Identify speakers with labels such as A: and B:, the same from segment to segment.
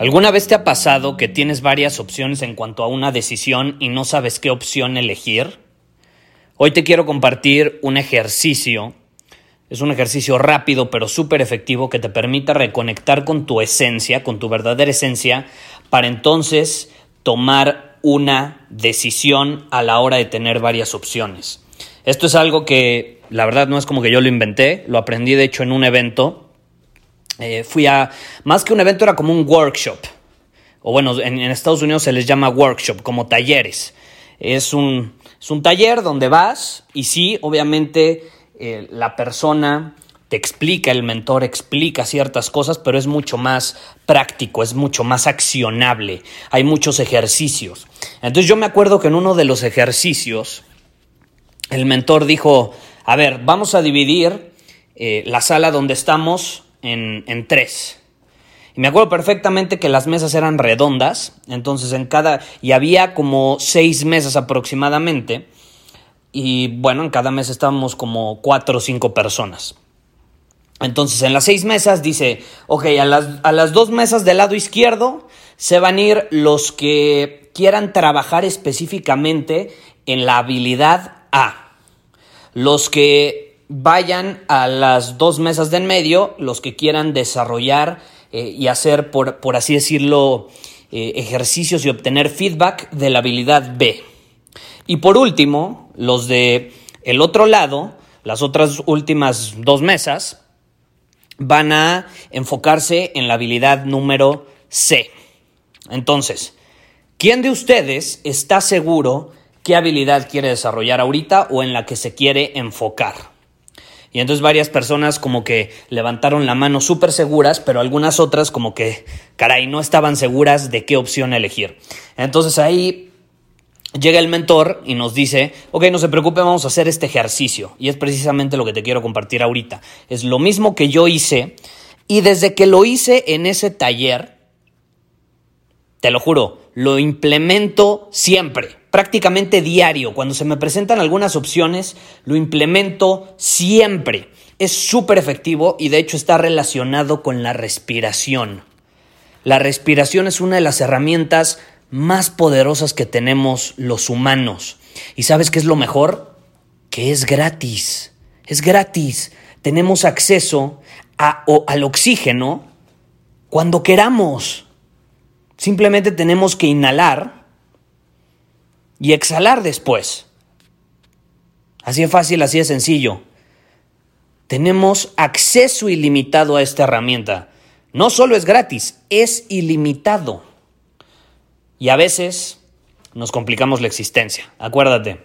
A: ¿Alguna vez te ha pasado que tienes varias opciones en cuanto a una decisión y no sabes qué opción elegir? Hoy te quiero compartir un ejercicio. Es un ejercicio rápido pero súper efectivo que te permita reconectar con tu esencia, con tu verdadera esencia, para entonces tomar una decisión a la hora de tener varias opciones. Esto es algo que la verdad no es como que yo lo inventé, lo aprendí de hecho en un evento eh, fui a, más que un evento, era como un workshop. O bueno, en, Estados Unidos se les llama workshop, como talleres. Es un, es un taller donde vas y sí, obviamente eh, la persona te explica, el mentor explica ciertas cosas, pero es mucho más práctico, es mucho más accionable. Hay muchos ejercicios. Entonces yo me acuerdo que en uno de los ejercicios, el mentor dijo, a ver, vamos a dividir eh, la sala donde estamos en, tres. Y me acuerdo perfectamente que las mesas eran redondas, entonces en cada, y había como seis mesas aproximadamente, y bueno, en cada mesa estábamos como cuatro o cinco personas. Entonces en las seis mesas dice, ok, a las, a las dos mesas del lado izquierdo se van a ir los que quieran trabajar específicamente en la habilidad A. Los que vayan a las dos mesas de en medio los que quieran desarrollar eh, y hacer, por, así decirlo, eh, ejercicios y obtener feedback de la habilidad B. Y por último, los de el otro lado, las otras últimas dos mesas, van a enfocarse en la habilidad número C. Entonces, ¿quién de ustedes está seguro qué habilidad quiere desarrollar ahorita o en la que se quiere enfocar? Y entonces varias personas como que levantaron la mano súper seguras, pero algunas otras como que, caray, no estaban seguras de qué opción elegir. Entonces ahí llega el mentor y nos dice, ok, no se preocupe, vamos a hacer este ejercicio. Y es precisamente lo que te quiero compartir ahorita. Es lo mismo que yo hice y desde que lo hice en ese taller, te lo juro, lo implemento siempre prácticamente diario. Cuando se me presentan algunas opciones, lo implemento siempre. Es súper efectivo y de hecho está relacionado con la respiración. La respiración es una de las herramientas más poderosas que tenemos los humanos. ¿Y sabes qué es lo mejor? Que es gratis. Es gratis. Tenemos acceso al oxígeno cuando queramos. Simplemente tenemos que inhalar y exhalar después. Así es fácil, así es sencillo. Tenemos acceso ilimitado a esta herramienta. No solo es gratis, es ilimitado. Y a veces nos complicamos la existencia. Acuérdate,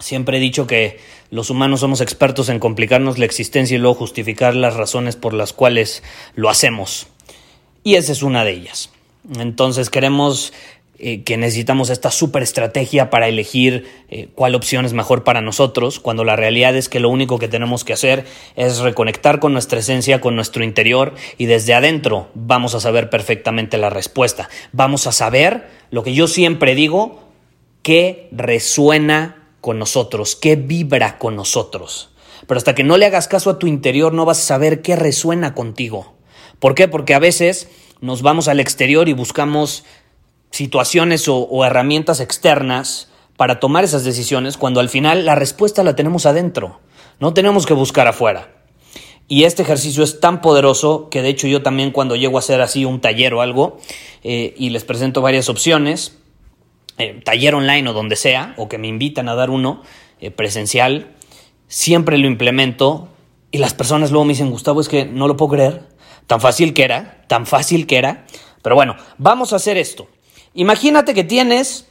A: siempre he dicho que los humanos somos expertos en complicarnos la existencia y luego justificar las razones por las cuales lo hacemos. Y esa es una de ellas. Entonces queremos eh, que necesitamos esta super estrategia para elegir eh, cuál opción es mejor para nosotros, cuando la realidad es que lo único que tenemos que hacer es reconectar con nuestra esencia, con nuestro interior y desde adentro vamos a saber perfectamente la respuesta. Vamos a saber lo que yo siempre digo, que resuena con nosotros, que vibra con nosotros. Pero hasta que no le hagas caso a tu interior no vas a saber qué resuena contigo. ¿Por qué? Porque a veces nos vamos al exterior y buscamos situaciones o, herramientas externas para tomar esas decisiones cuando al final la respuesta la tenemos adentro. No tenemos que buscar afuera. Y este ejercicio es tan poderoso que de hecho yo también cuando llego a hacer así un taller o algo eh, y les presento varias opciones, eh, taller online o donde sea, o que me invitan a dar uno eh, presencial, siempre lo implemento y las personas luego me dicen, Gustavo, es que no lo puedo creer, tan fácil que era, tan fácil que era. Pero bueno, vamos a hacer esto. Imagínate que tienes,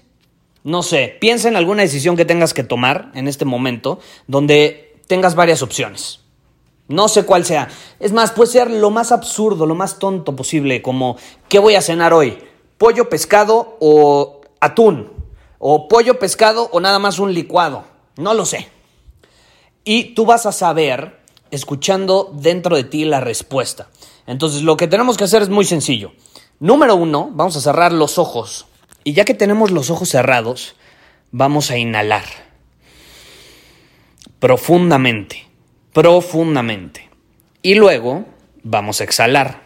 A: no sé, piensa en alguna decisión que tengas que tomar en este momento, donde tengas varias opciones. No sé cuál sea. Es más, puede ser lo más absurdo, lo más tonto posible, como ¿qué voy a cenar hoy? ¿Pollo, pescado o atún? ¿O pollo, pescado o nada más un licuado? No lo sé. Y tú vas a saber escuchando dentro de ti la respuesta. Entonces lo que tenemos que hacer es muy sencillo. Número uno, vamos a cerrar los ojos. Y ya que tenemos los ojos cerrados, vamos a inhalar profundamente profundamente. Y luego vamos a exhalar.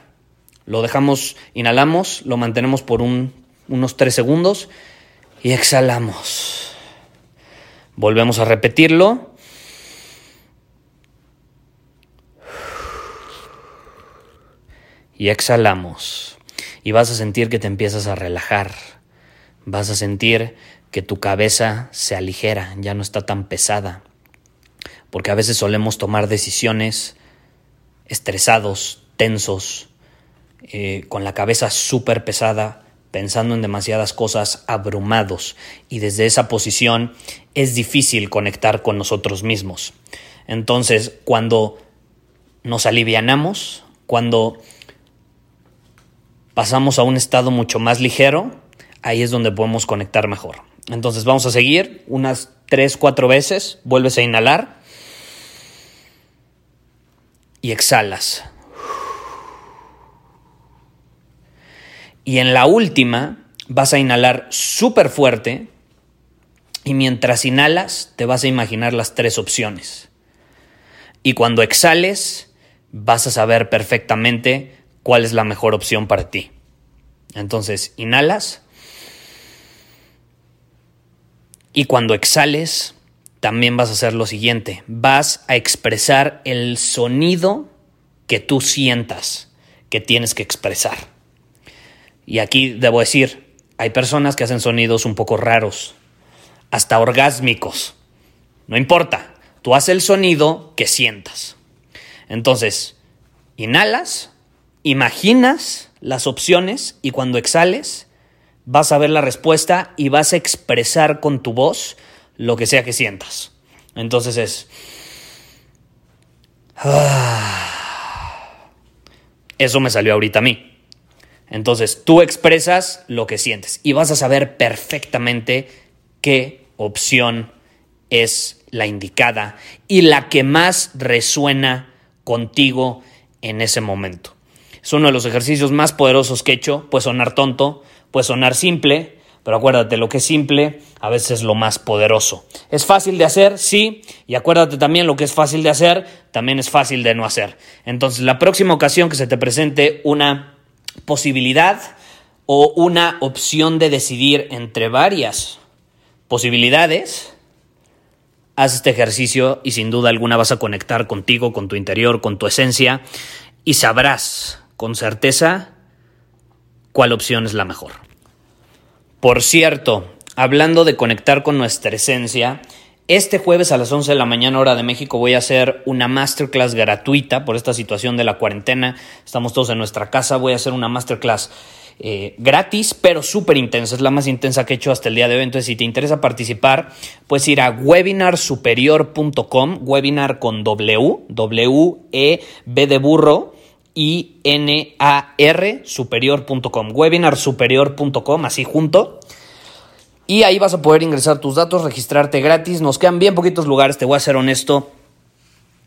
A: Lo dejamos, inhalamos, lo mantenemos por unos 3 segundos y exhalamos. Volvemos a repetirlo. Y exhalamos. Y vas a sentir que te empiezas a relajar. Vas a sentir que tu cabeza se aligera, ya no está tan pesada porque a veces solemos tomar decisiones estresados, tensos, eh, con la cabeza súper pesada, pensando en demasiadas cosas, abrumados, y desde esa posición es difícil conectar con nosotros mismos. Entonces, cuando nos alivianamos, cuando pasamos a un estado mucho más ligero, ahí es donde podemos conectar mejor. Entonces vamos a seguir unas 3, 4 veces, vuelves a inhalar y exhalas. Y en la última vas a inhalar súper fuerte y mientras inhalas te vas a imaginar las tres opciones. Y cuando exhales vas a saber perfectamente cuál es la mejor opción para ti. Entonces, inhalas y cuando exhales también vas a hacer lo siguiente, vas a expresar el sonido que tú sientas que tienes que expresar. Y aquí debo decir, hay personas que hacen sonidos un poco raros, hasta orgásmicos. No importa, tú haces el sonido que sientas. Entonces, inhalas, imaginas las opciones y cuando exhales, vas a ver la respuesta y vas a expresar con tu voz lo que sea que sientas. Entonces es... Eso me salió ahorita a mí. Entonces tú expresas lo que sientes y vas a saber perfectamente qué opción es la indicada y la que más resuena contigo en ese momento. Es uno de los ejercicios más poderosos que he hecho. Puede sonar tonto, puede sonar simple, pero acuérdate, lo que es simple a veces es lo más poderoso. ¿Es fácil de hacer? Sí. Y acuérdate también, lo que es fácil de hacer, también es fácil de no hacer. Entonces, la próxima ocasión que se te presente una posibilidad o una opción de decidir entre varias posibilidades, haz este ejercicio y sin duda alguna vas a conectar contigo, con tu interior, con tu esencia y sabrás con certeza cuál opción es la mejor. Por cierto, hablando de conectar con nuestra esencia, este jueves a las 11 de la mañana hora de México voy a hacer una masterclass gratuita por esta situación de la cuarentena. Estamos todos en nuestra casa. Voy a hacer una masterclass eh, gratis, pero súper intensa. Es la más intensa que he hecho hasta el día de hoy. Entonces, si te interesa participar, puedes ir a webinarsuperior.com, webinar con W, W-E, B de burro I-N-A-R superior.com, webinarsuperior.com, así junto. Y ahí vas a poder ingresar tus datos, registrarte gratis. Nos quedan bien poquitos lugares, te voy a ser honesto.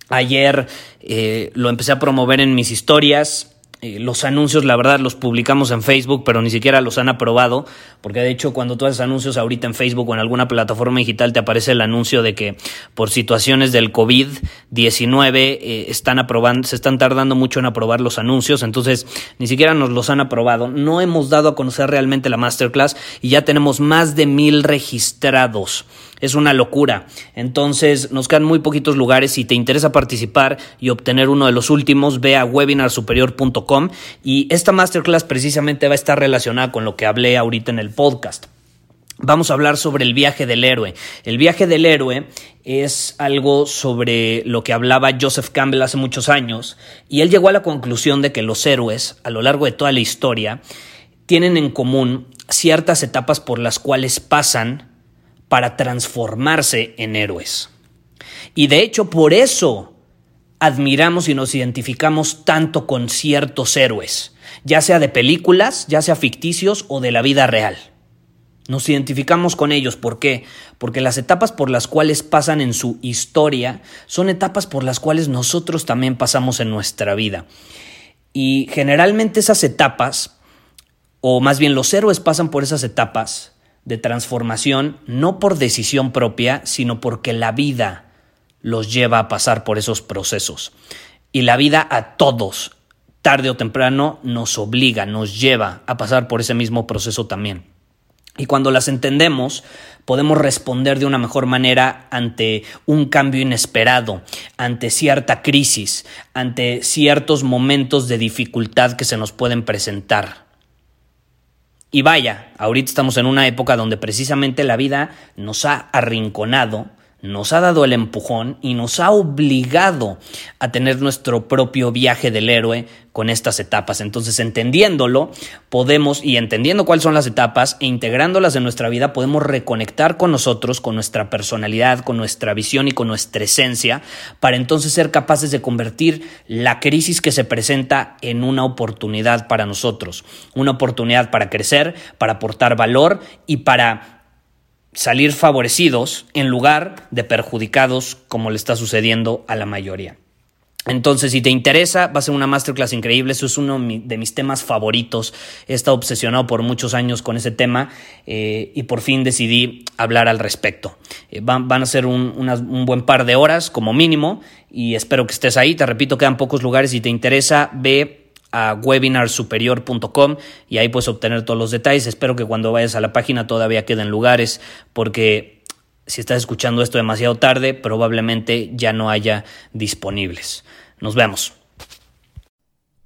A: Ayer eh, lo empecé a promover en mis historias. Eh, los anuncios, la verdad, los publicamos en Facebook, pero ni siquiera los han aprobado, porque de hecho cuando tú haces anuncios ahorita en Facebook o en alguna plataforma digital te aparece el anuncio de que por situaciones del COVID-19 eh, están aprobando, se están tardando mucho en aprobar los anuncios, entonces ni siquiera nos los han aprobado. No hemos dado a conocer realmente la masterclass y ya tenemos más de mil registrados. Es una locura. Entonces nos quedan muy poquitos lugares. Si te interesa participar y obtener uno de los últimos, ve a webinarsuperior.com y esta masterclass precisamente va a estar relacionada con lo que hablé ahorita en el podcast. vamos a hablar sobre el viaje del héroe. El viaje del héroe es algo sobre lo que hablaba Joseph Campbell hace muchos años y él llegó a la conclusión de que los héroes a lo largo de toda la historia tienen en común ciertas etapas por las cuales pasan para transformarse en héroes. Y de hecho por eso admiramos y nos identificamos tanto con ciertos héroes, ya sea de películas, ya sea ficticios o de la vida real. Nos identificamos con ellos, ¿por qué? Porque las etapas por las cuales pasan en su historia son etapas por las cuales nosotros también pasamos en nuestra vida. Y generalmente esas etapas, o más bien los héroes pasan por esas etapas de transformación no por decisión propia, sino porque la vida los lleva a pasar por esos procesos. Y la vida a todos, tarde o temprano, nos obliga, nos lleva a pasar por ese mismo proceso también. Y cuando las entendemos, podemos responder de una mejor manera ante un cambio inesperado, ante cierta crisis, ante ciertos momentos de dificultad que se nos pueden presentar. Y vaya, ahorita estamos en una época donde precisamente la vida nos ha arrinconado nos ha dado el empujón y nos ha obligado a tener nuestro propio viaje del héroe con estas etapas. Entonces, entendiéndolo, podemos, y entendiendo cuáles son las etapas e integrándolas en nuestra vida, podemos reconectar con nosotros, con nuestra personalidad, con nuestra visión y con nuestra esencia, para entonces ser capaces de convertir la crisis que se presenta en una oportunidad para nosotros, una oportunidad para crecer, para aportar valor y para salir favorecidos en lugar de perjudicados como le está sucediendo a la mayoría. Entonces, si te interesa, va a ser una masterclass increíble. Eso es uno de mis temas favoritos. He estado obsesionado por muchos años con ese tema eh, y por fin decidí hablar al respecto. Eh, van, a ser un, un, buen par de horas como mínimo y espero que estés ahí. Te repito, quedan pocos lugares. Si te interesa, ve a webinarsuperior.com y ahí puedes obtener todos los detalles. Espero que cuando vayas a la página todavía queden lugares porque si estás escuchando esto demasiado tarde probablemente ya no haya disponibles. Nos vemos.